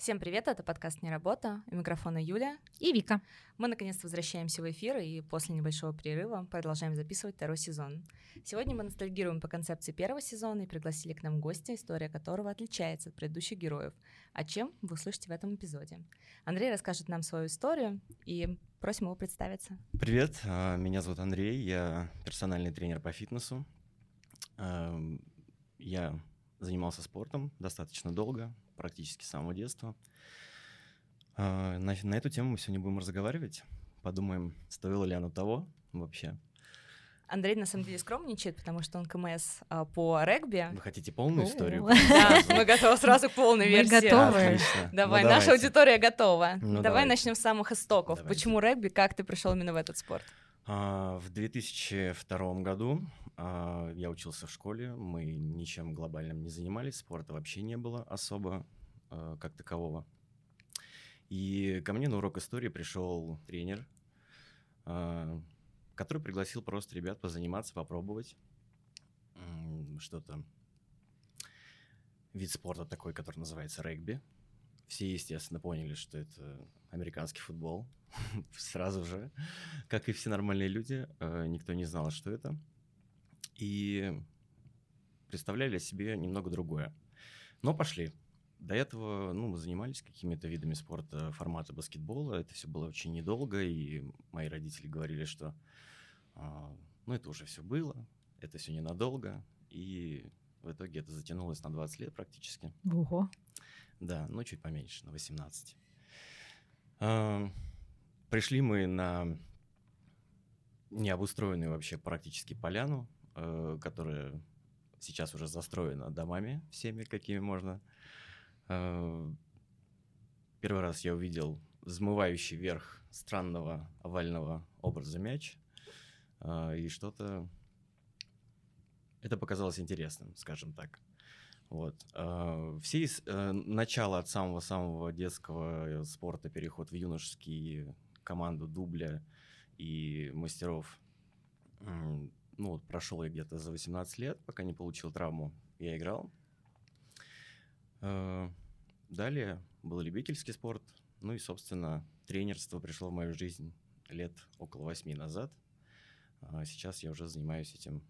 Всем привет, это подкаст «Не работа», у микрофона Юля и Вика. Мы наконец-то возвращаемся в эфир и после небольшого перерыва продолжаем записывать второй сезон. Сегодня мы ностальгируем по концепции первого сезона и пригласили к нам гостя, история которого отличается от предыдущих героев. А чем вы услышите в этом эпизоде? Андрей расскажет нам свою историю и просим его представиться. Привет, а, меня зовут Андрей, я персональный тренер по фитнесу. Я занимался спортом достаточно долго, практически с самого детства. А, на, на эту тему мы сегодня будем разговаривать. Подумаем, стоило ли оно того вообще. Андрей на самом деле скромничает, потому что он КМС а, по регби. Вы хотите полную историю? Да, мы готовы сразу к полной версии. Мы готовы. Давай, ну, наша аудитория готова. Ну, Давай начнем с самых истоков. Почему регби? Как ты пришел именно в этот спорт? А, в 2002 году я учился в школе, мы ничем глобальным не занимались, спорта вообще не было особо а, как такового. И ко мне на урок истории пришел тренер, а, который пригласил просто ребят позаниматься, попробовать что-то. Вид спорта такой, который называется регби. Все, естественно, поняли, что это американский футбол. Сразу же, как и все нормальные люди, никто не знал, что это и представляли себе немного другое. Но пошли. До этого ну, мы занимались какими-то видами спорта формата баскетбола. Это все было очень недолго, и мои родители говорили, что а, ну, это уже все было, это все ненадолго. И в итоге это затянулось на 20 лет практически. Ого. Да, ну чуть поменьше, на 18. А, пришли мы на необустроенную вообще практически поляну, которая сейчас уже застроена домами всеми, какими можно. Э, первый раз я увидел взмывающий вверх странного овального образа мяч, э, и что-то... Это показалось интересным, скажем так. Вот. Все из, начало от самого-самого детского спорта, переход в юношеские команду дубля и мастеров ну, вот прошел я где-то за 18 лет, пока не получил травму, я играл. Э, далее был любительский спорт, ну и, собственно, тренерство пришло в мою жизнь лет около восьми назад. А сейчас я уже занимаюсь этим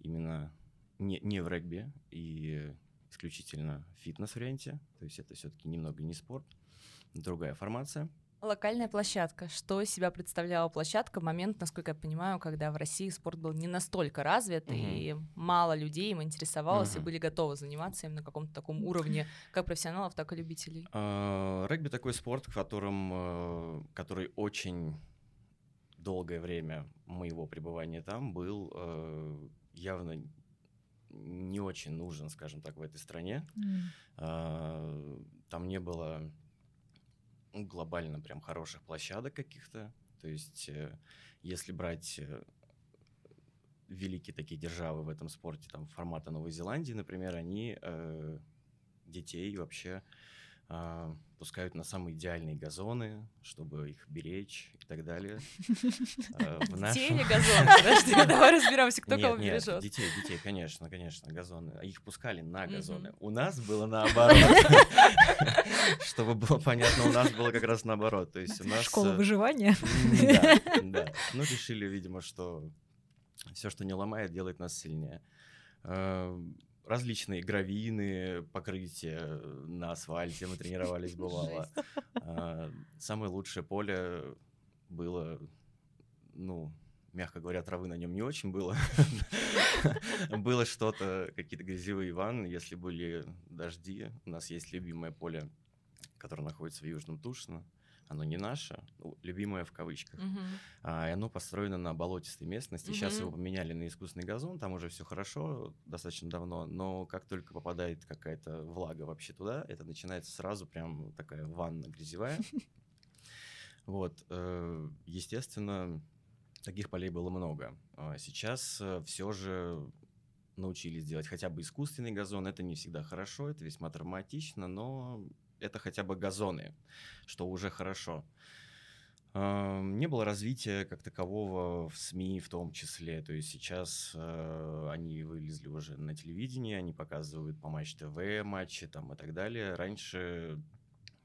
именно не, не в регби и исключительно в фитнес-варианте. То есть это все-таки немного не спорт, другая формация – Локальная площадка. Что из себя представляла площадка в момент, насколько я понимаю, когда в России спорт был не настолько развит, uh-huh. и мало людей им интересовалось uh-huh. и были готовы заниматься им на каком-то таком уровне, как профессионалов, так и любителей? Uh, регби такой спорт, в котором, uh, который очень долгое время моего пребывания там был uh, явно не очень нужен, скажем так, в этой стране. Mm. Там не было ну, глобально прям хороших площадок каких-то. То есть, э, если брать э, великие такие державы в этом спорте, там формата Новой Зеландии, например, они э, детей вообще пускают на самые идеальные газоны, чтобы их беречь и так далее. Э, детей или газоны? Подожди, давай разберемся, кто кого бережет. детей, детей, конечно, конечно, газоны. Их пускали на газоны. У нас было наоборот. Чтобы было понятно, у нас было как раз наоборот. То есть у нас... Школа э, выживания. Да, да. Ну, решили, видимо, что все, что не ломает, делает нас сильнее различные гравийные покрытия на асфальте, мы тренировались, бывало. А, самое лучшее поле было, ну, мягко говоря, травы на нем не очень было. Было что-то, какие-то грязевые ванны, если были дожди. У нас есть любимое поле, которое находится в Южном Тушино оно не наше, ну, любимое в кавычках, uh-huh. а, и оно построено на болотистой местности. Uh-huh. Сейчас его поменяли на искусственный газон, там уже все хорошо, достаточно давно, но как только попадает какая-то влага вообще туда, это начинается сразу прям такая ванна грязевая. Вот, э, естественно, таких полей было много. А сейчас э, все же научились делать хотя бы искусственный газон. Это не всегда хорошо, это весьма травматично, но это хотя бы газоны, что уже хорошо. Не было развития как такового в СМИ в том числе. То есть сейчас э, они вылезли уже на телевидении, они показывают по Матч ТВ матчи там и так далее. Раньше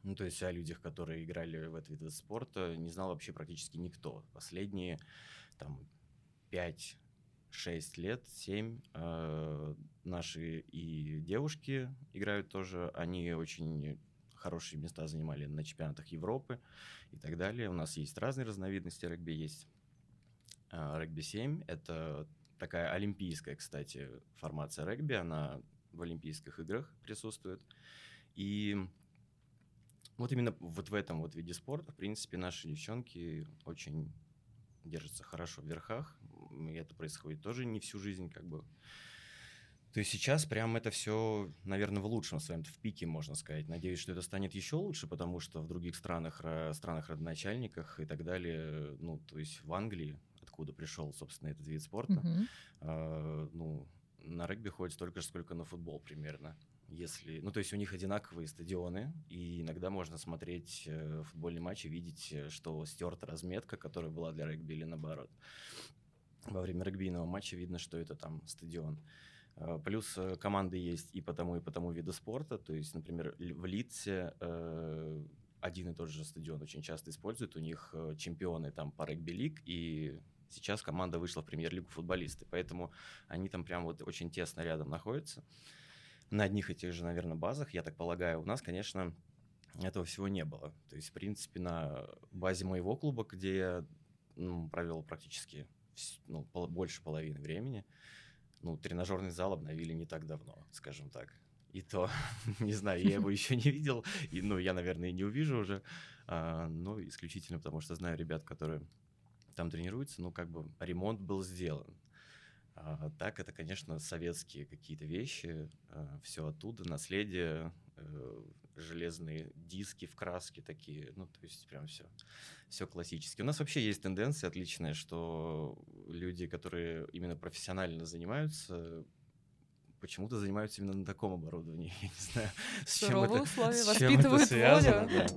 Ну, то есть о людях, которые играли в этот вид спорта, не знал вообще практически никто. Последние там 5 6 лет, 7 э, наши и девушки играют тоже. Они очень хорошие места занимали на чемпионатах Европы и так далее. У нас есть разные разновидности регби. Есть э, регби-7. Это такая олимпийская, кстати, формация регби. Она в Олимпийских играх присутствует. И вот именно вот в этом вот виде спорта, в принципе, наши девчонки очень держатся хорошо в верхах. И это происходит тоже не всю жизнь, как бы. То есть сейчас прям это все, наверное, в лучшем своем, в пике, можно сказать. Надеюсь, что это станет еще лучше, потому что в других странах, странах родоначальниках и так далее, ну, то есть в Англии, откуда пришел, собственно, этот вид спорта, uh-huh. э, ну, на регби ходит столько же, сколько на футбол примерно. Если, ну, то есть у них одинаковые стадионы, и иногда можно смотреть э, футбольный матч и видеть, э, что стерта разметка, которая была для регби или наоборот. Во время регбийного матча видно, что это там стадион. Э, плюс э, команды есть и по тому, и по тому виду спорта. То есть, например, в Литсе э, один и тот же стадион очень часто используют. У них э, чемпионы там по регби-лиг, и сейчас команда вышла в премьер-лигу футболисты. Поэтому они там прям вот очень тесно рядом находятся на одних и тех же, наверное, базах, я так полагаю, у нас, конечно, этого всего не было. То есть, в принципе, на базе моего клуба, где я ну, провел практически ну, пол, больше половины времени, ну, тренажерный зал обновили не так давно, скажем так. И то, не знаю, я его еще не видел, и, ну, я, наверное, и не увижу уже, а, но исключительно потому, что знаю ребят, которые там тренируются, ну, как бы ремонт был сделан. А, так, это, конечно, советские какие-то вещи, а, все оттуда, наследие, э, железные диски в краске такие, ну, то есть прям все, все классически. У нас вообще есть тенденция отличная, что люди, которые именно профессионально занимаются, почему-то занимаются именно на таком оборудовании. Я не знаю, с чем это, с чем это связано. Да.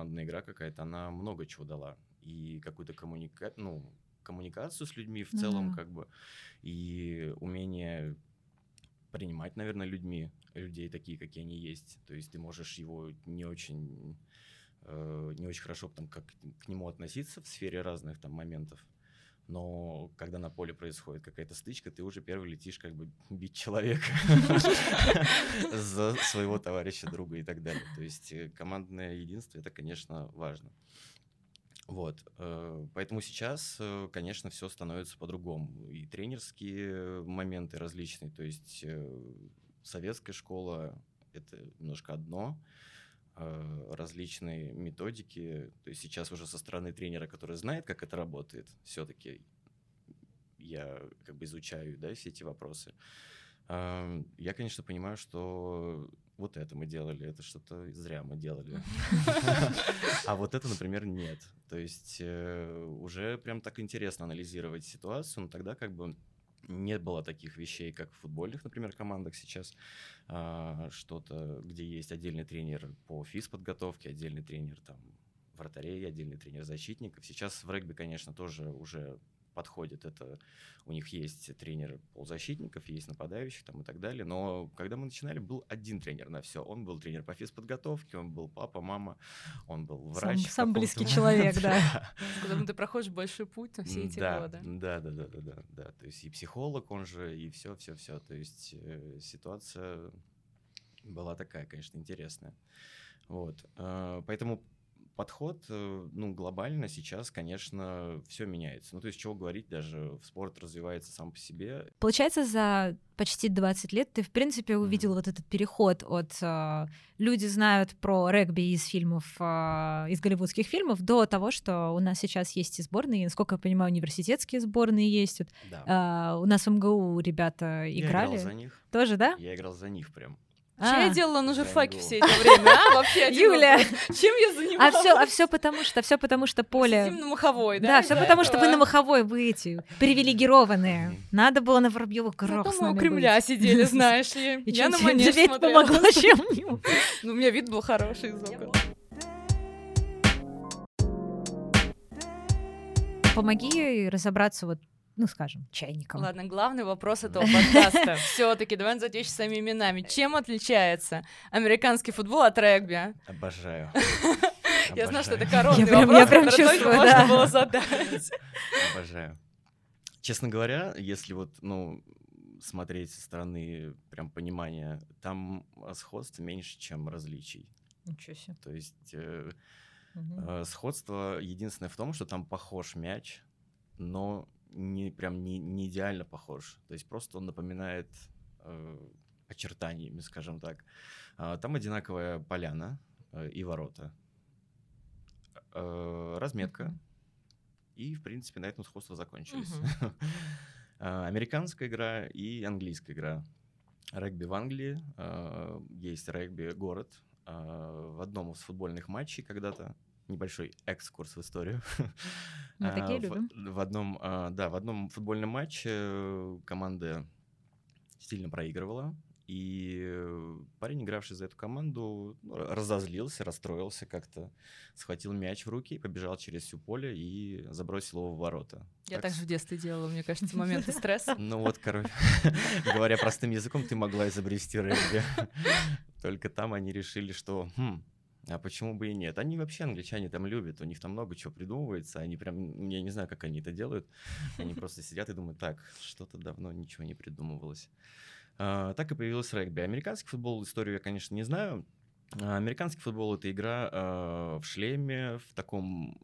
командная игра какая-то, она много чего дала. И какую-то коммуника... ну, коммуникацию с людьми в целом, mm-hmm. как бы, и умение принимать, наверное, людьми, людей такие, какие они есть. То есть ты можешь его не очень, э, не очень хорошо там, как к нему относиться в сфере разных там моментов но когда на поле происходит какая-то стычка, ты уже первый летишь как бы бить человека за своего товарища, друга и так далее. То есть э, командное единство это, конечно, важно. Вот, э, поэтому сейчас, э, конечно, все становится по-другому. И тренерские моменты различные, то есть советская школа это немножко одно, Э, различные методики. То есть сейчас уже со стороны тренера, который знает, как это работает, все-таки я как бы изучаю да, все эти вопросы. Я, конечно, понимаю, что вот это мы делали, это что-то зря мы делали. А вот это, например, нет. То есть э, уже прям так интересно анализировать ситуацию, но тогда как бы не было таких вещей, как в футбольных, например, командах сейчас. А, что-то, где есть отдельный тренер по физподготовке, отдельный тренер там вратарей, отдельный тренер защитников. Сейчас в регби, конечно, тоже уже подходит. Это у них есть тренер полузащитников, есть нападающих там и так далее. Но когда мы начинали, был один тренер на все. Он был тренер по физподготовке, он был папа, мама, он был врач. Сам, сам близкий человек, да. С которым ты проходишь большой путь на все эти годы. Да, да, да, да, да, да. То есть и психолог, он же, и все, все, все. То есть э, ситуация была такая, конечно, интересная. Вот. Э, поэтому подход, э, ну, глобально сейчас, конечно, все меняется. Ну, то есть, чего говорить, даже в спорт развивается сам по себе. Получается, за почти 20 лет ты, в принципе, увидел mm-hmm. вот этот переход от э, люди знают про регби из фильмов, э, из голливудских фильмов, до того, что у нас сейчас есть и сборные, насколько я понимаю, университетские сборные есть. Да. Э, у нас в МГУ ребята играли. Я играл за них. Тоже, да? Я играл за них прям. Что я делала на журфаке все это время, а? Вообще, Юля, чем я занималась? А все, а все потому что, все потому что поле. Сидим на маховой, да? Да, все потому что вы на маховой, вы эти привилегированные. Надо было на Воробьеву горох мы у Кремля сидели, знаешь ли. Я на манеж помогла чем Ну, у меня вид был хороший из окон. Помоги разобраться вот ну, скажем, чайником. Ладно, главный вопрос этого подкаста. Все-таки давай назовем своими именами. Чем отличается американский футбол от регби? Обожаю. Я знаю, что это прям- вопрос, я прям который только чувствую, можно было задать. Обожаю. Честно говоря, если вот, ну, смотреть со стороны прям понимания, там сходств меньше, чем различий. Ничего себе. То есть э, Мгм. э, сходство единственное в том, что там похож мяч, но не прям не, не идеально похож. То есть просто он напоминает э, очертаниями, скажем так. А, Там одинаковая поляна э, и ворота. Э, Разметка. И, в принципе, на этом сходства закончились. А, Американская игра и английская игра. Регби в Англии. а, Есть регби-город. А, В одном из футбольных матчей когда-то небольшой экскурс в историю. Мы А, такие в- любим. В одном, а, да, в одном футбольном матче команда сильно проигрывала, и парень, игравший за эту команду, ну, ра- разозлился, расстроился как-то, схватил мяч в руки, побежал через всю поле и забросил его в ворота. Я Так так же в детстве делала, мне кажется, моменты стресса. ну вот, короче, говоря простым языком, ты могла изобрести регби. Только там они решили, что «Хм, а почему бы и нет? Они вообще, англичане, там любят, у них там много чего придумывается, они прям, я не знаю, как они это делают, они просто сидят и думают, так, что-то давно ничего не придумывалось. А, Так и появился регби. Американский футбол, историю я, конечно, не знаю. А, Американский футбол — это игра а, в шлеме, в таком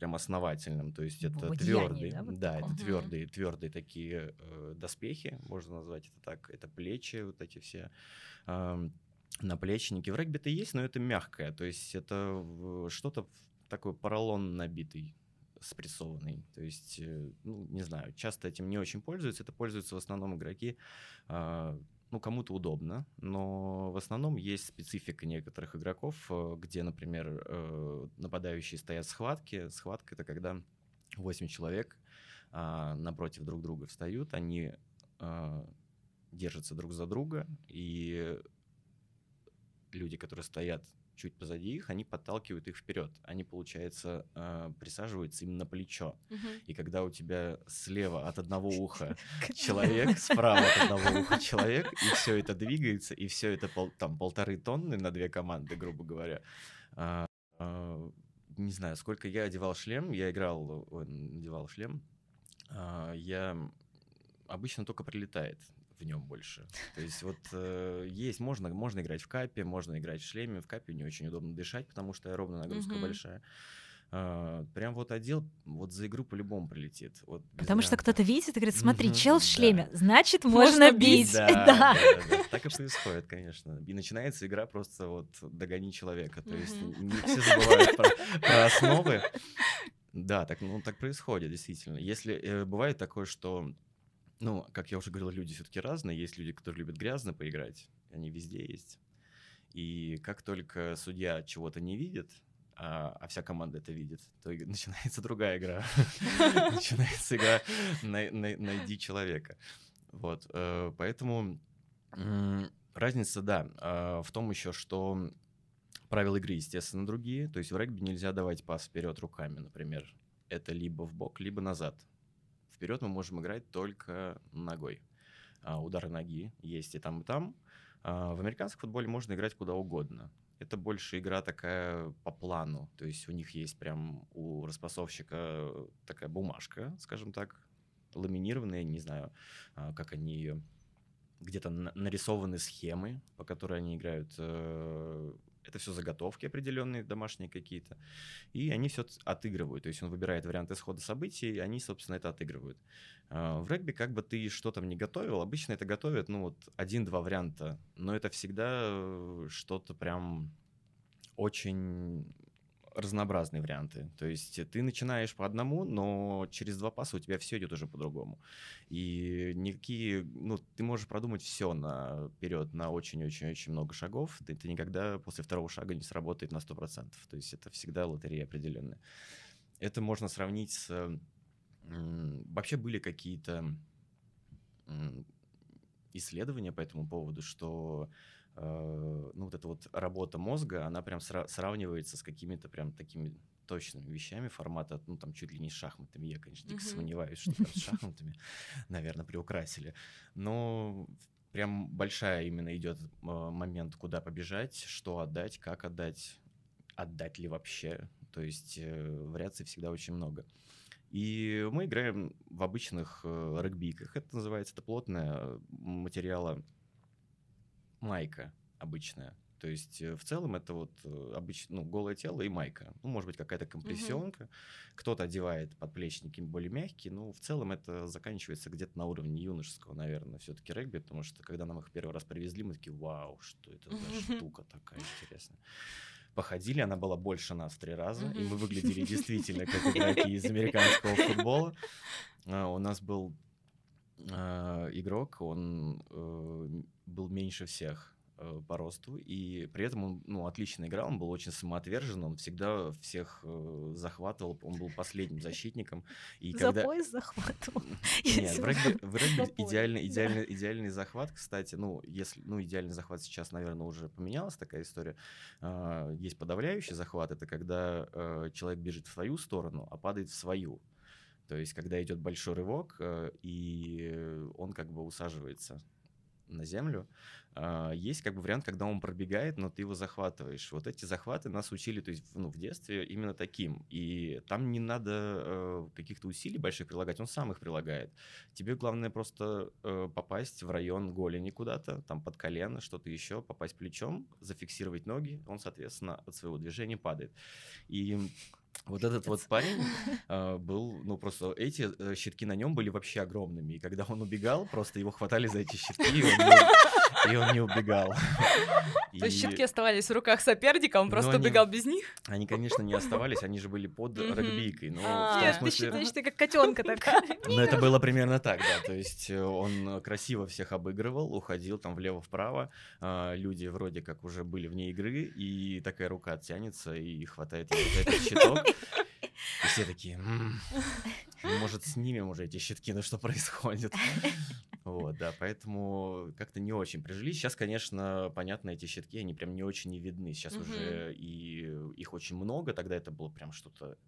прям основательном, то есть это твердые, да, вот да, это твердые, твердые такие э, доспехи, можно назвать это так, это плечи вот эти все, ам, наплечники. В регби-то есть, но это мягкое, то есть это что-то такой поролон набитый, спрессованный. То есть, э, ну, не знаю, часто этим не очень пользуются. Это пользуются в основном игроки, а, ну, кому-то удобно, но в основном есть специфика некоторых игроков, э, где, например, э, нападающие стоят в схватке. Схватка — это когда 8 человек а, напротив друг друга встают, они а, держатся друг за друга, и люди, которые стоят чуть позади их, они подталкивают их вперед. Они, получается, а, присаживаются им на плечо. И когда у тебя слева от одного уха человек, справа от одного уха человек, и все это двигается, и все это пол- там полторы тонны на две команды, грубо говоря. А, а, не знаю, сколько я одевал шлем, я играл, ой, надевал шлем, а, я обычно только прилетает в нем больше. То есть вот э, есть, можно, можно играть в капе, можно играть в шлеме, в капе не очень удобно дышать, потому что аэробная нагрузка Мгм. большая. А, прям вот одел, вот за игру по-любому прилетит. Вот Потому что вариантов. кто-то видит и говорит, смотри, Мгм, чел в да. шлеме, значит, Можно можно бить. бить. Да, Да. да, да, да. Так и происходит, конечно. И начинается игра просто вот догони человека. То есть не все забывают про, про основы. Да, так, ну, так происходит, действительно. Если э, бывает такое, что, ну, как я уже говорил, люди все-таки разные. Есть люди, которые любят грязно поиграть, они везде есть. И как только судья чего-то не видит, а, а вся команда это видит, то начинается другая игра. Начинается игра «Най- най- «Найди человека». Вот, э, поэтому разница, да, а, в том еще, что правила игры, естественно, другие. То есть в регби нельзя давать пас вперед руками, например. Это либо в бок, либо назад. Вперед мы можем играть только ногой. А, удары ноги есть и там, и там. А, в американском футболе можно играть куда угодно. Это больше игра такая по плану. То есть у них есть прям у распасовщика такая бумажка, скажем так, ламинированная, не знаю, а, как они ее где-то на- нарисованы схемы, по которой они играют. э, Это все заготовки определенные, домашние какие-то. И они все отыгрывают. То есть он выбирает вариант исхода событий, и они, собственно, это отыгрывают. А, В регби, как бы ты что там не готовил, обычно это готовят, ну, вот один-два варианта. Но это всегда э, что-то прям очень разнообразные варианты. То есть ты начинаешь по одному, но через два паса у тебя все идет уже по-другому. И никакие, ну, ты можешь продумать все наперед на очень-очень-очень много шагов. Ты, ты никогда после второго шага не сработает на 100%. То есть это всегда лотерея определенная. Это можно сравнить с... Вообще были какие-то исследования по этому поводу, что э, ну, вот эта вот работа мозга, она прям сра- сравнивается с какими-то прям такими точными вещами формата, ну, там, чуть ли не шахматами. Я, конечно, дико Мгм. сомневаюсь, что там с шахматами, наверное, приукрасили. Но прям большая именно идет э, момент, куда побежать, что отдать, как отдать, отдать ли вообще. То есть э, вариаций всегда очень много. И мы играем в обычных э, регбиках. Это называется, это плотная материала майка обычная. То есть э, в целом это вот обычно ну, голое тело и майка. Ну, может быть, какая-то компрессионка. Кто-то одевает подплечники более мягкие. Ну, в целом это заканчивается где-то на уровне юношеского, наверное, все-таки регби. Потому что когда нам их первый раз привезли, мы такие, вау, что это за штука такая интересная. Походили, она была больше нас в три раза, и мы выглядели действительно как игроки из американского футбола. А, у нас был а, игрок, он э, был меньше всех э, по росту, и при этом он ну, отлично играл, он был очень самоотвержен, он всегда всех э, захватывал, он был последним защитником. И За когда... пояс захватывал. Нет, в регби, в регби За пояс, идеальный, да. идеальный, идеальный захват, кстати, ну, если, ну, идеальный захват сейчас, наверное, уже поменялась такая история. А, Есть подавляющий захват, это когда э, человек бежит в свою сторону, а падает в свою. То есть, когда идет большой рывок, э, и он как бы усаживается на землю. А, Есть как бы вариант, когда он пробегает, но ты его захватываешь. Вот эти захваты нас учили, то есть ну, в детстве именно таким. И там не надо э, каких-то усилий больших прилагать, он сам их прилагает. Тебе главное просто э, попасть в район голени куда-то, там под колено, что-то еще, попасть плечом, зафиксировать ноги, он, соответственно, от своего движения падает. И вот этот вот парень э, был, ну просто эти э, щитки на нем были вообще огромными, и когда он убегал, просто его хватали за эти щитки, и он не, и он не убегал. То есть щитки оставались в руках соперника, он просто убегал без них? Они, конечно, не оставались, они же были под но А, в том Нет, ты смысле... считаешь, ты как котенка такая. Ну, это было примерно так, да. То есть э, он красиво всех обыгрывал, уходил там влево-вправо. а, Люди вроде как уже были вне игры, и такая рука тянется и хватает его за этот щиток. И все такие, «М, может, снимем уже эти щитки, ну что происходит? Вот, да, поэтому как-то не очень прижились. Сейчас, конечно, понятно, эти щитки, они прям не очень не видны. Сейчас Мгм. уже и их очень много, тогда это было прям что-то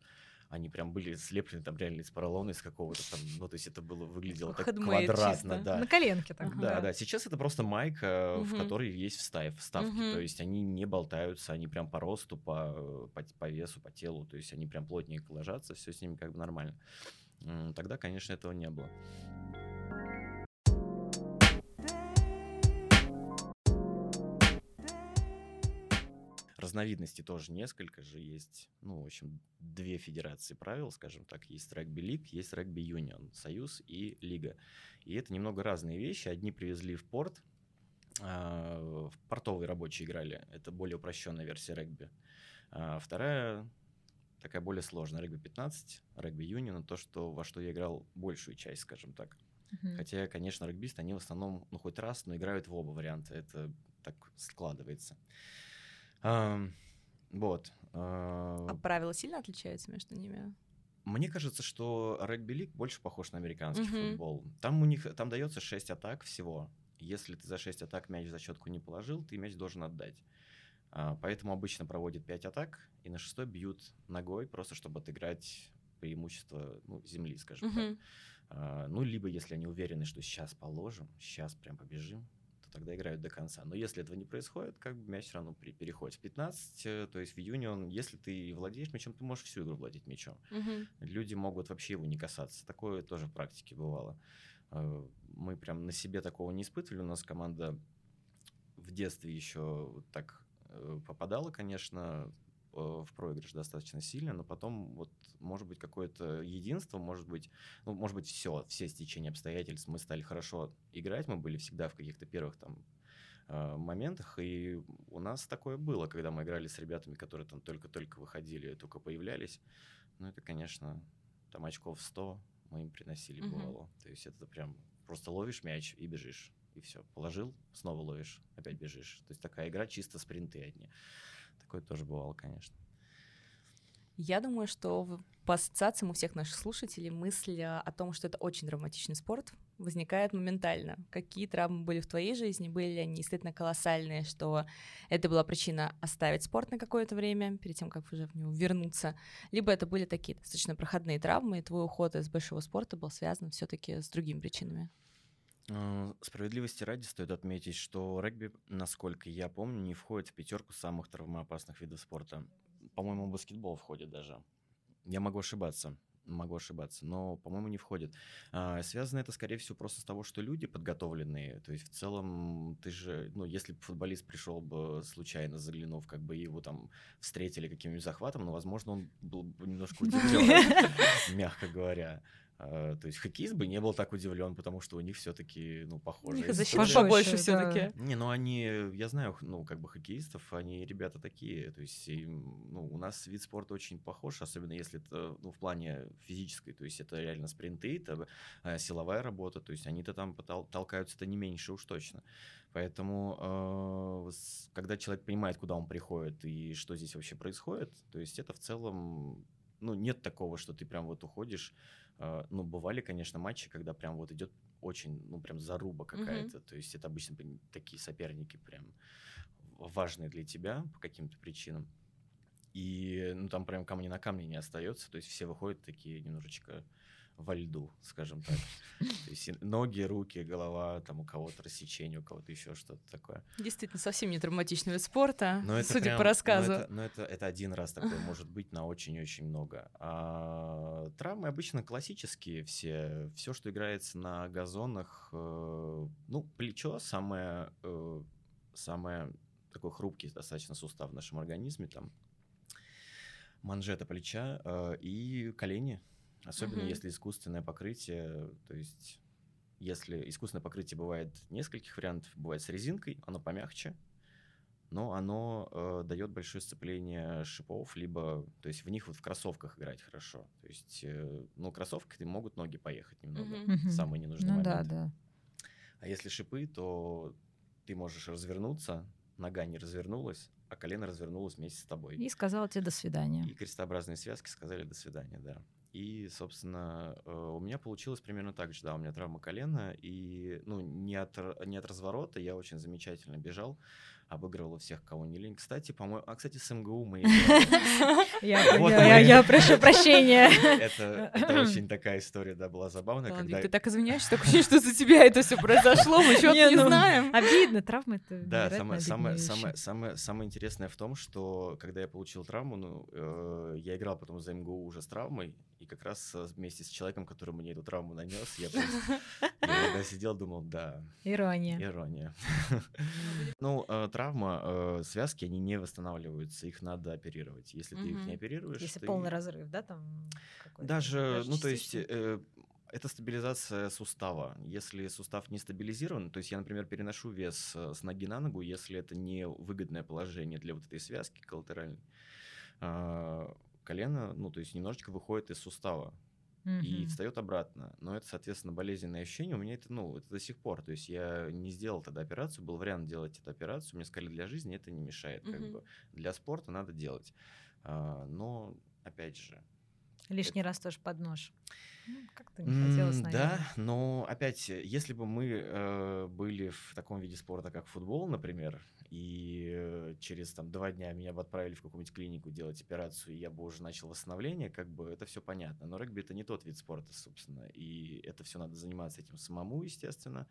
они прям были слеплены там реально из поролона, из какого-то там, ну, то есть это было, выглядело так квадратно, чисто. да. На коленке так. Ага. Да, да, сейчас это просто майка, в Мгм. которой есть встав, вставки, Мгм. то есть они не болтаются, они прям по росту, по, по, по весу, по телу, то есть они прям плотненько ложатся, все с ними как бы нормально. Тогда, конечно, этого не было. Разновидностей тоже несколько же есть. Ну, в общем, две федерации правил, скажем так. Есть регби-лиг, есть регби-юнион, союз и лига. И это немного разные вещи. Одни привезли в порт, а, в портовые рабочие играли. Это более упрощенная версия регби. А вторая такая более сложная. Регби 15, регби юнион, то, что, во что я играл большую часть, скажем так. Мгм. Хотя, конечно, регбисты, они в основном, ну, хоть раз, но играют в оба варианта. Это так складывается. Вот. а, А правила сильно отличаются между ними? Мне кажется, что регби-лиг больше похож на американский Мгм. футбол. Там у них там дается 6 атак всего. Если ты за 6 атак мяч в зачетку не положил, ты мяч должен отдать. А, Поэтому обычно проводят 5 атак, и на шестой бьют ногой, просто чтобы отыграть преимущество ну, земли, скажем так. Мгм. А, Ну, либо если они уверены, что сейчас положим, сейчас прям побежим, то тогда играют до конца. Но если этого не происходит, как бы мяч все равно при- переходит в 15, э, то есть в юнион, если ты владеешь мячом, ты можешь всю игру владеть мячом Мгм. люди могут вообще его не касаться. Такое тоже в практике бывало. Э, Мы прям на себе такого не испытывали. У нас команда в детстве еще вот так попадала, конечно, э, в проигрыш достаточно сильно, но потом вот может быть какое-то единство, может быть, ну, может быть все, все стечения обстоятельств, мы стали хорошо играть, мы были всегда в каких-то первых там э, моментах, и у нас такое было, когда мы играли с ребятами, которые там только-только выходили, только появлялись, ну, это, конечно, там очков 100 мы им приносили, бывало. То есть это прям просто ловишь мяч и бежишь. И все. Положил, снова ловишь, опять бежишь. То есть такая игра чисто спринты одни. Такое тоже бывало, конечно. Я думаю, что по ассоциациям у всех наших слушателей мысль а, о том, что это очень драматичный спорт, возникает моментально. Какие травмы были в твоей жизни? Были ли они действительно колоссальные, что это была причина оставить спорт на какое-то время, перед тем, как уже в него вернуться? Либо это были такие достаточно проходные травмы, и твой уход из большого спорта был связан все таки с другими причинами? Э, справедливости ради стоит отметить, что регби, насколько я помню, не входит в пятерку самых травмоопасных видов спорта. По-моему, баскетбол входит даже. Я могу ошибаться могу ошибаться, но, по-моему, не входит. А, связано это, скорее всего, просто с того, что люди подготовленные. То есть, в целом, ты же, ну, если бы футболист пришел бы случайно, заглянув, как бы его там встретили каким-нибудь захватом, ну, возможно, он был бы немножко удивлен, мягко говоря. А, то есть хоккеист бы не был так удивлен, потому что у них все-таки, ну, похоже. У них защита побольше все-таки. Не, ну они, я знаю, ну, как бы хоккеистов, они ребята такие. То есть, им, ну, у нас вид спорта очень похож, особенно если это, ну, в плане физической. То есть, это реально спринты, это э, силовая работа. То есть, они-то там толкаются-то не меньше уж точно. Поэтому, э, когда человек понимает, куда он приходит и что здесь вообще происходит, то есть, это в целом, ну, нет такого, что ты прям вот уходишь а, ну, бывали, конечно, матчи, когда прям вот идет очень, ну, прям заруба какая-то. Mm-hmm. То есть это обычно такие соперники прям важные для тебя по каким-то причинам. И, ну, там прям камни на камне не остается. То есть все выходят такие немножечко во льду, скажем так. То есть ноги, руки, голова, там у кого-то рассечение, у кого-то еще что-то такое. Действительно, совсем не травматичный вид спорта, но это судя прям, по рассказу. Но, это, но это, это один раз такое может быть на очень-очень много. А травмы обычно классические все. Все, что играется на газонах, э, ну, плечо самое, э, самое такой хрупкий достаточно сустав в нашем организме, там манжета плеча э, и колени Особенно угу. если искусственное покрытие, то есть если искусственное покрытие бывает нескольких вариантов, бывает с резинкой, оно помягче, но оно э, дает большое сцепление шипов, либо, то есть в них вот в кроссовках играть хорошо. То есть, э, ну, кроссовки могут ноги поехать немного, mm самый ненужный ну, момент. Да, да. А если шипы, то ты можешь развернуться, нога не развернулась, а колено развернулось вместе с тобой. И сказала тебе до свидания. И крестообразные связки сказали до свидания, да. И, собственно, э, у меня получилось примерно так же, да, у меня травма колена, и, ну, не от, не от разворота, я очень замечательно бежал, обыгрывала всех, кого не лень. Кстати, по-моему... А, кстати, с МГУ мы Я прошу прощения. Это очень такая история, да, была забавная. Ты так извиняешься, так ощущение, что за тебя это все произошло, мы что-то не ну, знаем. Обидно, травма это Да, самое самое интересное в том, что когда я получил травму, ну, э, я играл потом за МГУ уже с травмой, и как раз вместе с человеком, который мне эту травму нанес, я просто сидел, думал, да. Ирония. Ирония. Ну, э, травма, э, связки, они не восстанавливаются, их надо оперировать. Если ты их не оперируешь... Если полный разрыв, да, там? Даже, ну, то есть э, это стабилизация сустава. Если сустав не стабилизирован, то есть я, например, переношу вес с ноги на ногу, если это не выгодное положение для вот этой связки коллатеральной, а, колено, ну, то есть немножечко выходит из сустава и встает обратно. Но это, соответственно, болезненное ощущение. У меня это, ну, это до сих пор. То есть я не сделал тогда операцию, был вариант делать эту операцию. Мне сказали, для жизни это не мешает. Как бы. Для спорта надо делать. А, но, опять же, Лишний это... раз тоже под нож. Ну, как-то не хотелось, наверное. Да, но опять, если бы мы э, были в таком виде спорта, как футбол, например, и э, через там два дня меня бы отправили в какую-нибудь клинику делать операцию, и я бы уже начал восстановление, как бы это все понятно. Но регби это не тот вид спорта, собственно, и это все надо заниматься этим самому, естественно.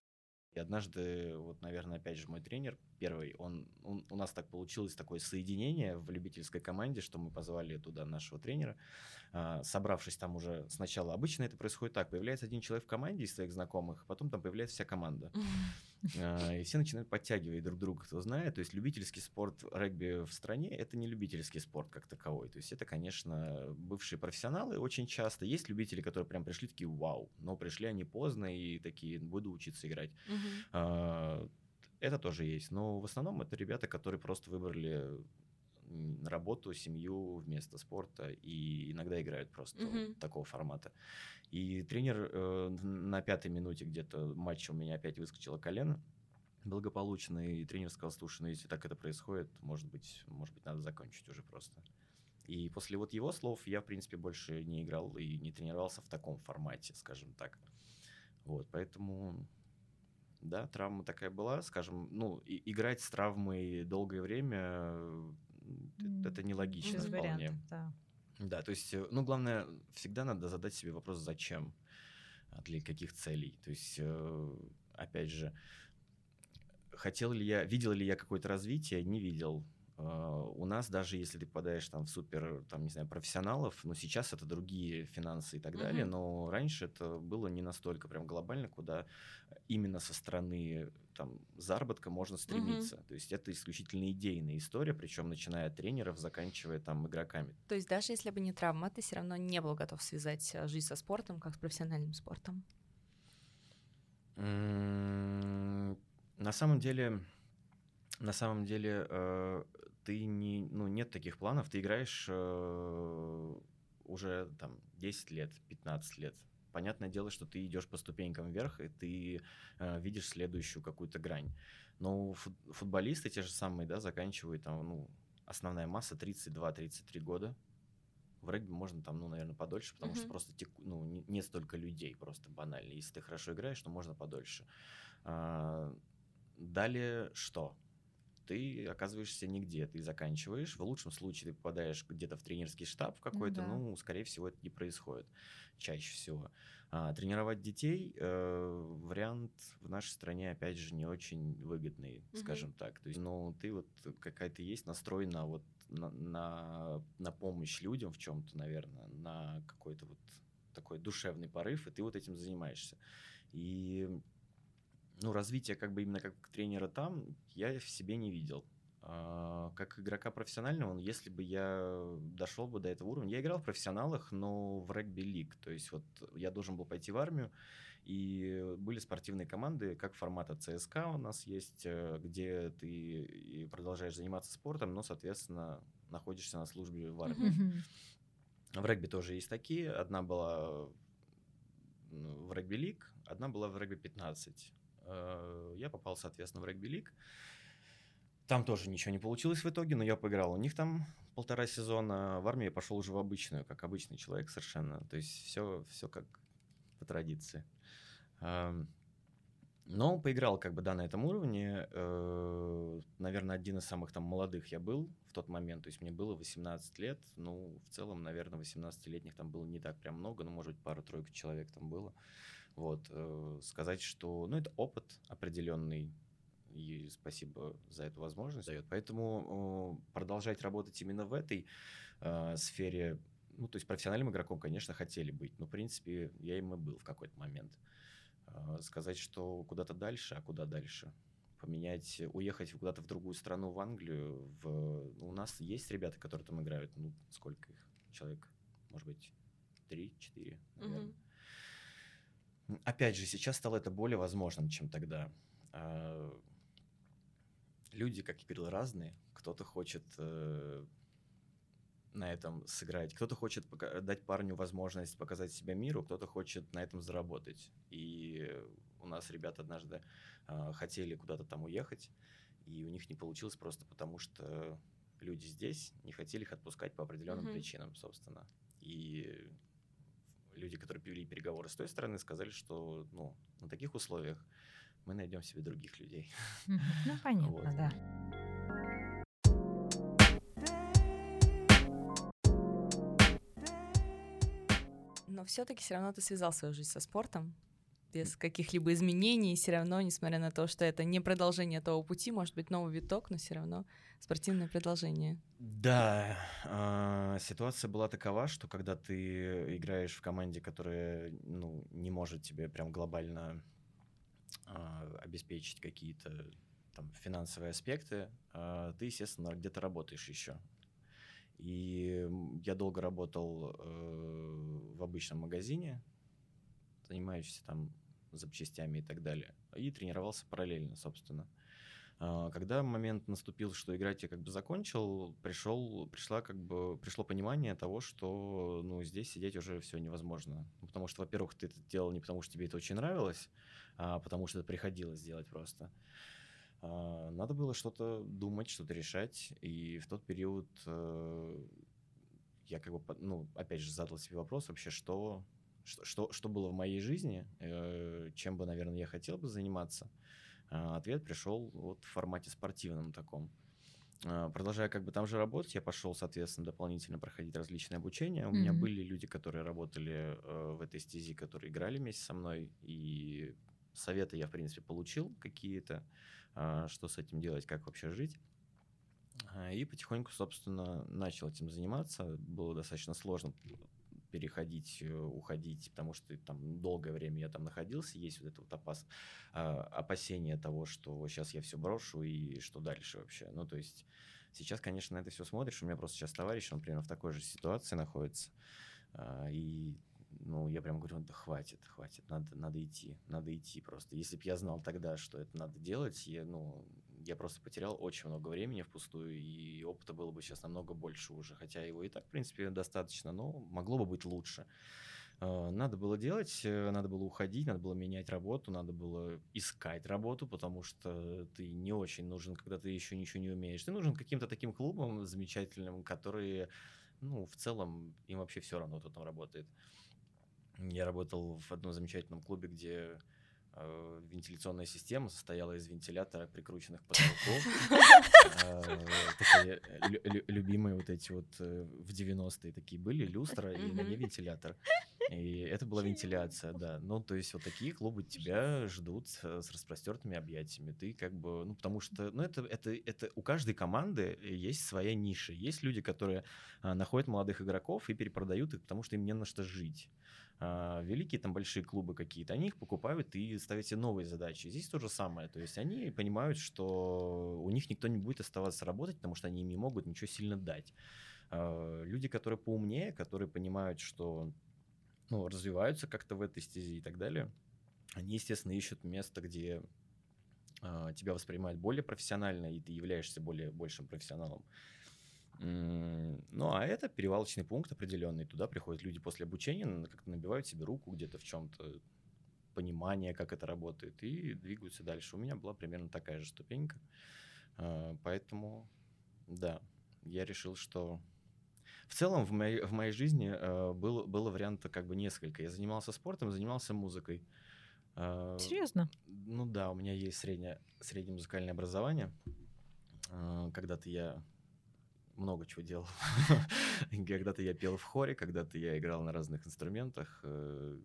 И однажды, вот, наверное, опять же, мой тренер первый, он, он, у нас так получилось такое соединение в любительской команде, что мы позвали туда нашего тренера, а, собравшись там уже сначала. Обычно это происходит так, появляется один человек в команде из своих знакомых, потом там появляется вся команда. А, и все начинают подтягивать друг друга, кто знает. То есть любительский спорт регби в стране – это не любительский спорт как таковой. То есть это, конечно, бывшие профессионалы очень часто. Есть любители, которые прям пришли такие «Вау!», но пришли они поздно и такие «Буду учиться играть». Uh-huh. Это тоже есть. Но в основном это ребята, которые просто выбрали работу, семью вместо спорта и иногда играют просто mm-hmm. такого формата. И тренер э, на пятой минуте где-то матча у меня опять выскочило колено благополучно, и тренер сказал, слушай, ну если так это происходит, может быть, может быть, надо закончить уже просто. И после вот его слов я, в принципе, больше не играл и не тренировался в таком формате, скажем так. Вот, поэтому, да, травма такая была, скажем, ну, и, играть с травмой долгое время это нелогично Без вполне. вариантов, да. Да, то есть, э, ну, главное, всегда надо задать себе вопрос, зачем, а для каких целей. То есть, э, опять же, хотел ли я, видел ли я какое-то развитие, не видел. А, у нас даже если ты попадаешь там в супер, там, не знаю, профессионалов, но сейчас это другие финансы и так Мгм. далее, но раньше это было не настолько прям глобально, куда именно со стороны там заработка можно стремиться. То есть это исключительно идейная история, причем начиная от тренеров, заканчивая там игроками. То есть даже если бы не травма, ты все равно не был готов связать э, жизнь со спортом, как с профессиональным спортом. На самом деле, на самом деле, э, ты не, ну, нет таких планов. Ты играешь э, уже там 10 лет, 15 лет. Понятное дело, что ты идешь по ступенькам вверх, и ты э, видишь следующую какую-то грань. Но фут- футболисты те же самые, да, заканчивают там, ну, основная масса 32-33 года. В регби можно там, ну, наверное, подольше, потому что Мгм. просто теку- ну, не- нет столько людей, просто банально. Если ты хорошо играешь, то можно подольше. А, Далее что? Ты оказываешься нигде, ты заканчиваешь. В лучшем случае ты попадаешь где-то в тренерский штаб какой-то, да. ну, скорее всего, это не происходит чаще всего. А, тренировать детей э, вариант в нашей стране, опять же, не очень выгодный, Мгм. скажем так. То есть, ну, ты вот какая-то есть настрой на вот на, на, на помощь людям в чем-то, наверное, на какой-то вот такой душевный порыв, и ты вот этим занимаешься. И ну, развития как бы именно как тренера там я в себе не видел. А, Как игрока профессионального, ну, если бы я дошел бы до этого уровня, я играл в профессионалах, но в регби-лиг, то есть вот я должен был пойти в армию, и были спортивные команды, как формата ЦСКА у нас есть, э, где ты продолжаешь заниматься спортом, но, соответственно, находишься на службе в армии. В регби тоже есть такие. Одна была в регби-лиг, одна была в регби-15. Э, Я попал, соответственно, в регби-лиг. Там тоже ничего не получилось в итоге, но я поиграл у них там полтора сезона. В армию я пошел уже в обычную, как обычный человек совершенно. То есть все, все как по традиции. Ам, Но поиграл как бы, да, на этом уровне. Э, Наверное, один из самых там молодых я был в тот момент. То есть мне было 18 лет. Ну, в целом, наверное, 18-летних там было не так прям много. Ну, может быть, пару-тройку человек там было. Вот. э, Сказать, что... Ну, это опыт определенный. И спасибо за эту возможность дает. Поэтому э, продолжать работать именно в этой э, сфере, ну, то есть профессиональным игроком, конечно, хотели быть. Но, в принципе, я им и был в какой-то момент. Э, Сказать, что куда-то дальше, а куда дальше? Поменять, уехать куда-то в другую страну, в Англию. В... ну, У нас есть ребята, которые там играют. Ну, сколько их? Человек, может быть, три-четыре, наверное. Мгм. Опять же, сейчас стало это более возможным, чем тогда. А, Люди, как я говорил, разные. Кто-то хочет э, на этом сыграть, кто-то хочет дать парню возможность показать себя миру, кто-то хочет на этом заработать. И у нас ребята однажды а, хотели куда-то там уехать, и у них не получилось просто потому, что люди здесь не хотели их отпускать по определенным Мгм. причинам, собственно. И которые вели переговоры с той стороны, сказали, что ну, на таких условиях мы найдем себе других людей. Ну, понятно, Вот. да. Но все-таки все равно ты связал свою жизнь со спортом без каких-либо изменений, все равно, несмотря на то, что это не продолжение того пути, может быть, новый виток, но все равно спортивное продолжение. Да, а, ситуация была такова, что когда ты играешь в команде, которая ну, не может тебе прям глобально а, обеспечить какие-то там финансовые аспекты, а, ты, естественно, где-то работаешь еще. И я долго работал э, в обычном магазине, занимающийся там запчастями и так далее, и тренировался параллельно, собственно. А, Когда момент наступил, что играть я как бы закончил, пришел, пришла как бы, пришло понимание того, что ну, здесь сидеть уже все невозможно. Ну, Потому что, во-первых, ты это делал не потому, что тебе это очень нравилось, а потому что это приходилось делать просто. А, Надо было что-то думать, что-то решать. И в тот период э, я как бы, ну, опять же, задал себе вопрос вообще, что что, что, что было в моей жизни, э, чем бы, наверное, я хотел бы заниматься, э, ответ пришел вот в формате спортивном таком. Э, продолжая как бы там же работать, я пошел, соответственно, дополнительно проходить различные обучения. У меня Мгм. были люди, которые работали э, в этой стези, которые играли вместе со мной, и советы я, в принципе, получил какие-то, а, что с этим делать, как вообще жить. А, И потихоньку, собственно, начал этим заниматься. Было достаточно сложно переходить, э, уходить, потому что там долгое время я там находился, есть вот это вот опас, а, опасение того, что сейчас я все брошу и что дальше вообще. Ну, то есть сейчас, конечно, на это все смотришь, у меня просто сейчас товарищ, он примерно в такой же ситуации находится, а, и ну, я прям говорю, да хватит, хватит, надо, надо идти, надо идти просто. Если бы я знал тогда, что это надо делать, я, ну, я просто потерял очень много времени впустую, и опыта было бы сейчас намного больше уже, хотя его и так, в принципе, достаточно, но могло бы быть лучше. Э, Надо было делать, э, надо было уходить, надо было менять работу, надо было искать работу, потому что ты не очень нужен, когда ты еще ничего не умеешь. Ты нужен каким-то таким клубам замечательным, которые, ну, в целом, им вообще все равно, кто там работает. Я работал в одном замечательном клубе, где вентиляционная система состояла из вентилятора, прикрученных к потолку. Э, Такие лю- любимые вот эти вот э, в 90-е такие были, люстра и на ней вентилятор. И это была вентиляция, да. Ну, то есть вот такие клубы тебя ждут э, с распростертыми объятиями. Ты как бы, ну, потому что, ну, это, это, это у каждой команды есть своя ниша. Есть люди, которые находят молодых игроков и перепродают их, потому что им не на что жить. А, великие там большие клубы какие-то, они их покупают и ставят себе новые задачи. Здесь то же самое. То есть они понимают, что у них никто не будет оставаться работать, потому что они им не могут ничего сильно дать. А, Люди, которые поумнее, которые понимают, что ну, развиваются как-то в этой стези и так далее, они, естественно, ищут место, где а, тебя воспринимают более профессионально, и ты являешься более большим профессионалом. Ну, а это перевалочный пункт определенный. Туда приходят люди после обучения, как-то набивают себе руку где-то в чем-то, понимание, как это работает, и двигаются дальше. У меня была примерно такая же ступенька. А, Поэтому, да, я решил, что... В целом в моей, в моей жизни э, было, было варианта как бы несколько. Я занимался спортом, занимался музыкой. А, Серьезно? ну да, у меня есть среднее, среднее музыкальное образование. А, Когда-то я много чего делал. Когда-то я пел в хоре, когда-то я играл на разных инструментах. э,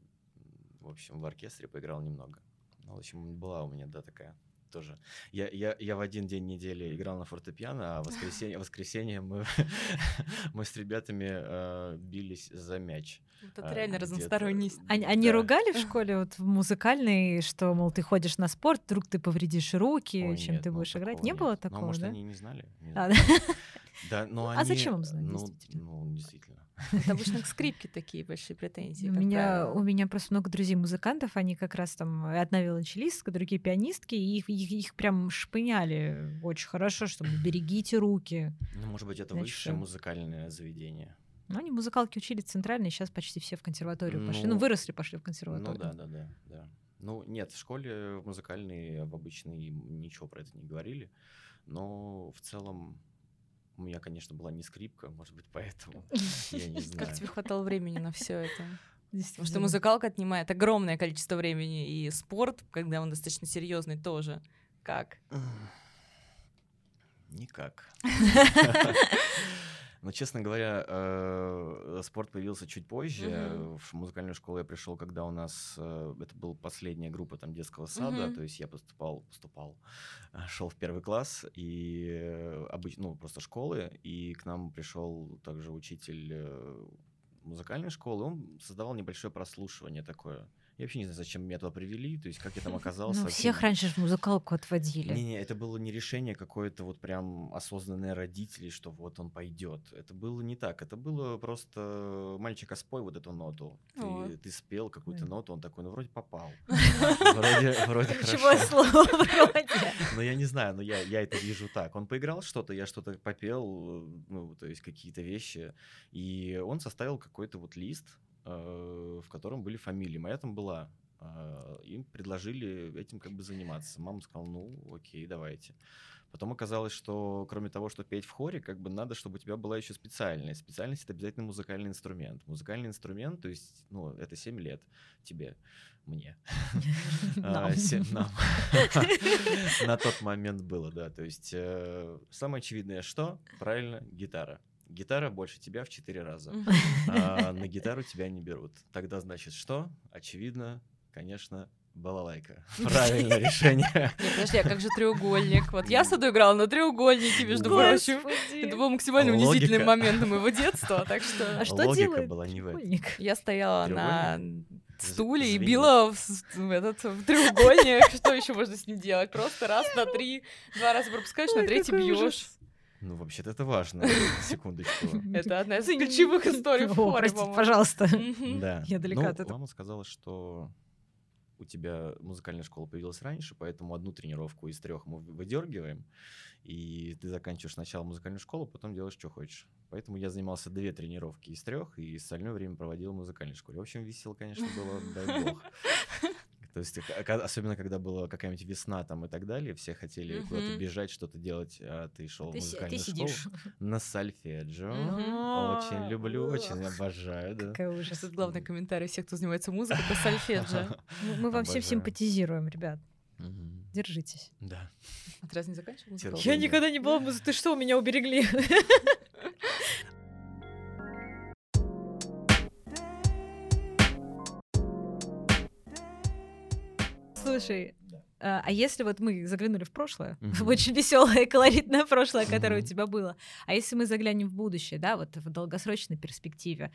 В общем, в оркестре поиграл немного. Ну, в общем, была у меня, да, такая тоже. Я, я, я в один день недели играл на фортепиано, а в воскресенье, воскресенье мы, мы с ребятами э, бились за мяч. Вот это А, реально где-то- разносторонность. Они, они Да. ругали в школе вот в музыкальной, что, мол, ты ходишь на спорт, вдруг ты повредишь руки, Ой, чем нет, ты ну, будешь играть? Не нет. было Ну, такого, может, да? они не знали. не А, знаю. Да. Но А они... зачем им знать, Ну, действительно? ну, действительно. Это обычно к скрипке такие большие претензии. У меня, у меня просто много друзей-музыкантов, они как раз там одна виолончелистка, другие пианистки, и их, их, их прям шпыняли очень хорошо, чтобы берегите руки. Ну, может быть, это Значит, высшее музыкальное заведение. Ну, они музыкалки учили центральные, сейчас почти все в консерваторию пошли. Ну, Ну, выросли, пошли в Ну консерваторию. да, да, да, да. Ну, нет, в школе в музыкальной, в обычной ничего про это не говорили. Но в целом у меня, конечно, была не скрипка, может быть, поэтому. Я не знаю. Как тебе хватало времени на все это? Потому что музыкалка отнимает огромное количество времени, и спорт, когда он достаточно серьезный, тоже. Как? Никак. Но, честно говоря, э, спорт появился чуть позже. Мгм. В музыкальную школу я пришел, когда у нас э, это была последняя группа там детского сада, Мгм. то есть я поступал, поступал, шел в первый класс и обычно, ну просто школы, и к нам пришел также учитель э, музыкальной школы, он создавал небольшое прослушивание такое. Я вообще не знаю, зачем меня туда привели, то есть как я там оказался. Ну, вообще всех раньше в музыкалку отводили. не-не, это было не решение какое-то вот прям осознанное родителей, что вот он пойдет. Это было не так. Это было просто мальчик, а спой вот эту ноту. О. Ты, ты спел какую-то Ой. ноту, он такой, ну вроде попал. Вроде, вроде хорошо. слово вроде. Но я не знаю, но я, я это вижу так. Он поиграл что-то, я что-то попел, э, ну, то есть какие-то вещи. И он составил какой-то вот лист, в котором были фамилии. Моя там была. Э, Им предложили этим как бы заниматься. Мама сказала, ну, окей, давайте. Потом оказалось, что кроме того, что петь в хоре, как бы надо, чтобы у тебя была еще специальность. Специальность — это обязательно музыкальный инструмент. Музыкальный инструмент, то есть, ну, это 7 лет тебе, мне. А, нам. На тот момент было, да. То есть э, самое очевидное что? Правильно, гитара. Гитара больше тебя в 4 раза. А на гитару тебя не берут. Тогда значит что? Очевидно, конечно, балалайка. Правильное решение. Нет, подожди, а как же треугольник? Вот я саду играла на треугольнике, между прочим. Это был максимально унизительный момент моего детства, так что... А что делает была не в этом. Я стояла на стуле и била в, этот в треугольник. Что еще можно с ним делать? Просто раз на три, два раза пропускаешь, на третий бьешь. Ну, вообще-то это важно. Секундочку. Это одна из ключевых историй хоре, Пожалуйста. Да. Я далека ну, от этого. Мама сказала, что у тебя музыкальная школа появилась раньше, поэтому одну тренировку из трех мы выдергиваем, и ты заканчиваешь сначала музыкальную школу, потом делаешь, что хочешь. Поэтому я занимался две тренировки из трех, и остальное время проводил в музыкальной школе. В общем, весело, конечно, было, дай бог. То есть, особенно когда была какая-нибудь весна там и так далее, все хотели uh-huh. куда-то бежать, что-то делать, а ты шел в музыкальную ты школу на сальфеджио. Uh-huh. Очень люблю, очень обожаю. Да. Какая ужас. Это главный комментарий всех, кто занимается музыкой, это сальфеджио. Мы вам всем симпатизируем, ребят. Держитесь. Да. А ты раз не заканчивал? Я никогда не была музыкой. Ты что, меня уберегли? Слушай, а, а если вот мы заглянули в прошлое, в очень веселое, колоритное прошлое, которое у тебя было, а если мы заглянем в будущее, да, вот в долгосрочной перспективе,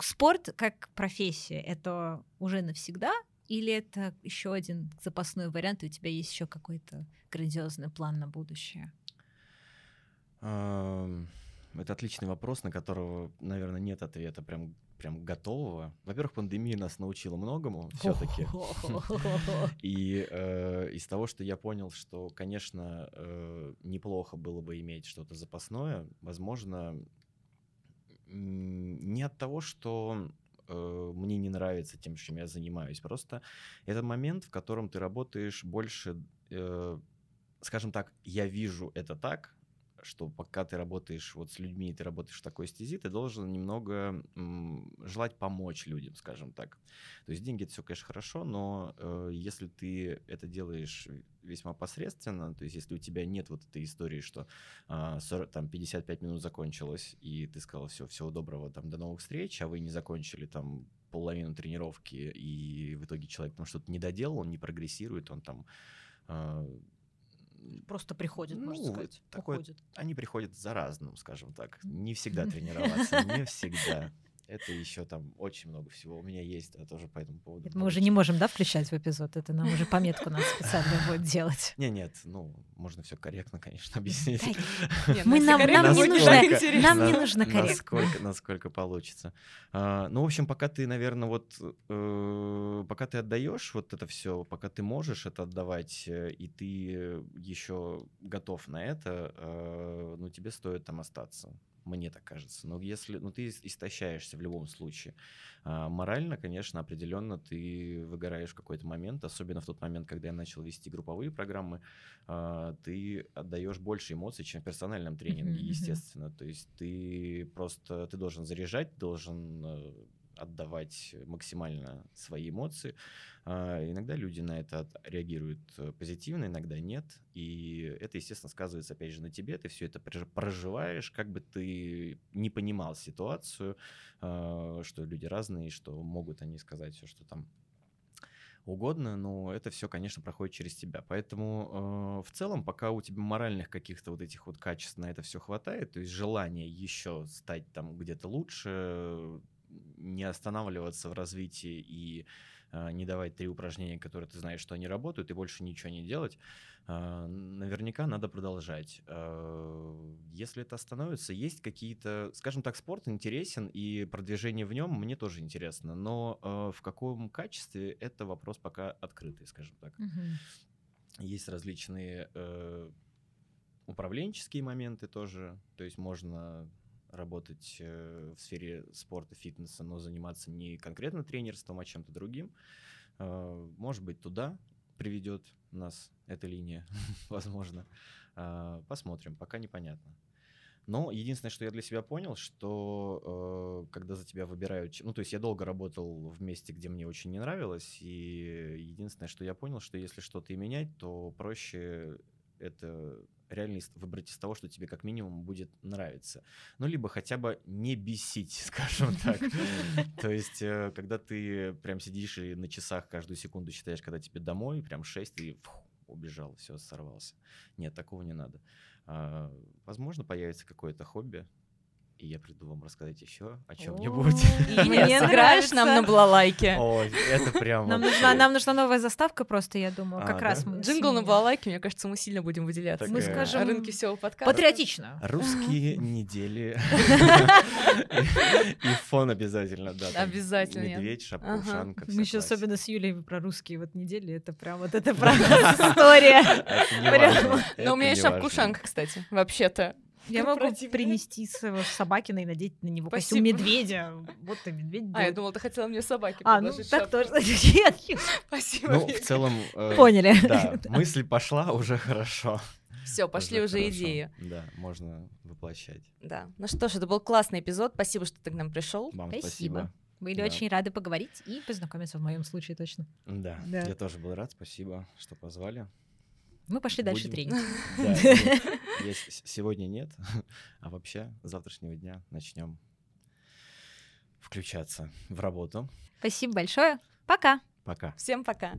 спорт как профессия, это уже навсегда или это еще один запасной вариант, и у тебя есть еще какой-то грандиозный план на будущее? Это отличный вопрос, на которого, наверное, нет ответа. Прям прям готового. Во-первых, пандемия нас научила многому все-таки. И э, из того, что я понял, что, конечно, э, неплохо было бы иметь что-то запасное, возможно, не от того, что э, мне не нравится тем, чем я занимаюсь. Просто это момент, в котором ты работаешь больше, скажем так, я вижу это так, что пока ты работаешь вот с людьми, ты работаешь в такой стези, ты должен немного желать помочь людям, скажем так. То есть деньги это все, конечно, хорошо, но э, если ты это делаешь весьма посредственно, то есть если у тебя нет вот этой истории, что э, 40, там 55 минут закончилось, и ты сказал все, всего доброго, там до новых встреч, а вы не закончили там половину тренировки, и в итоге человек там что-то не доделал, он не прогрессирует, он там э, Просто приходят, ну, можно сказать. Такое, уходят. Они приходят за разным, скажем так. Не всегда тренироваться, не всегда. Это еще там очень много всего у меня есть, да, тоже по этому поводу. Это мы уже не можем, да, включать в эпизод? Это нам уже пометку надо специально будет делать. Не, нет, ну, можно все корректно, конечно, объяснить. Мы нам не нужно, нам не нужно корректно. Насколько получится. А, ну, в общем, пока ты, наверное, вот, э, пока ты отдаешь вот это все, пока ты можешь это отдавать, э, и ты еще готов на это, э, ну, тебе стоит там остаться мне так кажется. Но если, ну, ты истощаешься в любом случае. А, морально, конечно, определенно ты выгораешь в какой-то момент, особенно в тот момент, когда я начал вести групповые программы, а, ты отдаешь больше эмоций, чем в персональном тренинге, естественно. То есть ты просто, ты должен заряжать, должен э, отдавать максимально свои эмоции. А, иногда люди на это реагируют э, позитивно, иногда нет. И это, естественно, сказывается, опять же, на тебе. Ты все это проживаешь, как бы ты не понимал ситуацию, а, что люди разные, что могут они сказать все, что там угодно, но это все, конечно, проходит через тебя. Поэтому э, в целом, пока у тебя моральных каких-то вот этих вот качеств на это все хватает, то есть желание еще стать там где-то лучше, не останавливаться в развитии и э, не давать три упражнения, которые ты знаешь, что они работают, и больше ничего не делать, э, наверняка надо продолжать. Э, если это остановится, есть какие-то, скажем так, спорт интересен, и продвижение в нем мне тоже интересно, но э, в каком качестве это вопрос пока открытый, скажем так. Угу. Есть различные э, управленческие моменты тоже, то есть можно работать э, в сфере спорта, фитнеса, но заниматься не конкретно тренерством, а чем-то другим. Э, может быть, туда приведет нас эта линия, возможно. А, посмотрим, пока непонятно. Но единственное, что я для себя понял, что э, когда за тебя выбирают... Ну, то есть я долго работал в месте, где мне очень не нравилось, и единственное, что я понял, что если что-то и менять, то проще это реально выбрать из того, что тебе как минимум будет нравиться. Ну, либо хотя бы не бесить, скажем так. То есть, э, когда ты прям сидишь и на часах каждую секунду считаешь, когда тебе домой, прям 6, ты убежал, все, сорвался. Нет, такого не надо. А, возможно, появится какое-то хобби, и я приду вам рассказать еще о чем-нибудь. Или сыграешь нам на балалайке. Ой, это прям Нам нужна, нам нужна новая заставка просто, я думаю, как А, раз мы... Джингл на балалайке, мне кажется, мы сильно будем выделяться. Так, Мы э, скажем... О рынке всего подкаста. Патриотично. Русские недели. И фон обязательно, да. Обязательно. Медведь, шапка, Ага. ушанка. Мы еще особенно с Юлей про русские вот недели, это прям вот это правда история. Важно, Но у это меня есть шапка-ушанка, кстати, вообще-то. Я могу принести своего собакина и надеть на него костюм медведя. Вот и медведь. А, я думала, ты хотела мне собаки А, ну так тоже. Нет. Спасибо. Ну, в целом... э, Поняли. Да, мысль пошла, уже хорошо. Все, пошли уже хорошо. идеи. Да, можно воплощать. Да. Ну что ж, это был классный эпизод. Спасибо, что ты к нам пришел. Вам Спасибо. спасибо. Были Да. очень рады поговорить и познакомиться в моем случае точно. Да, Да. я тоже был рад, спасибо, что позвали. Мы пошли дальше Будем. тренить. Да, нет, я с- сегодня нет, а вообще с завтрашнего дня начнем включаться в работу. Спасибо большое. Пока. Пока. Всем пока.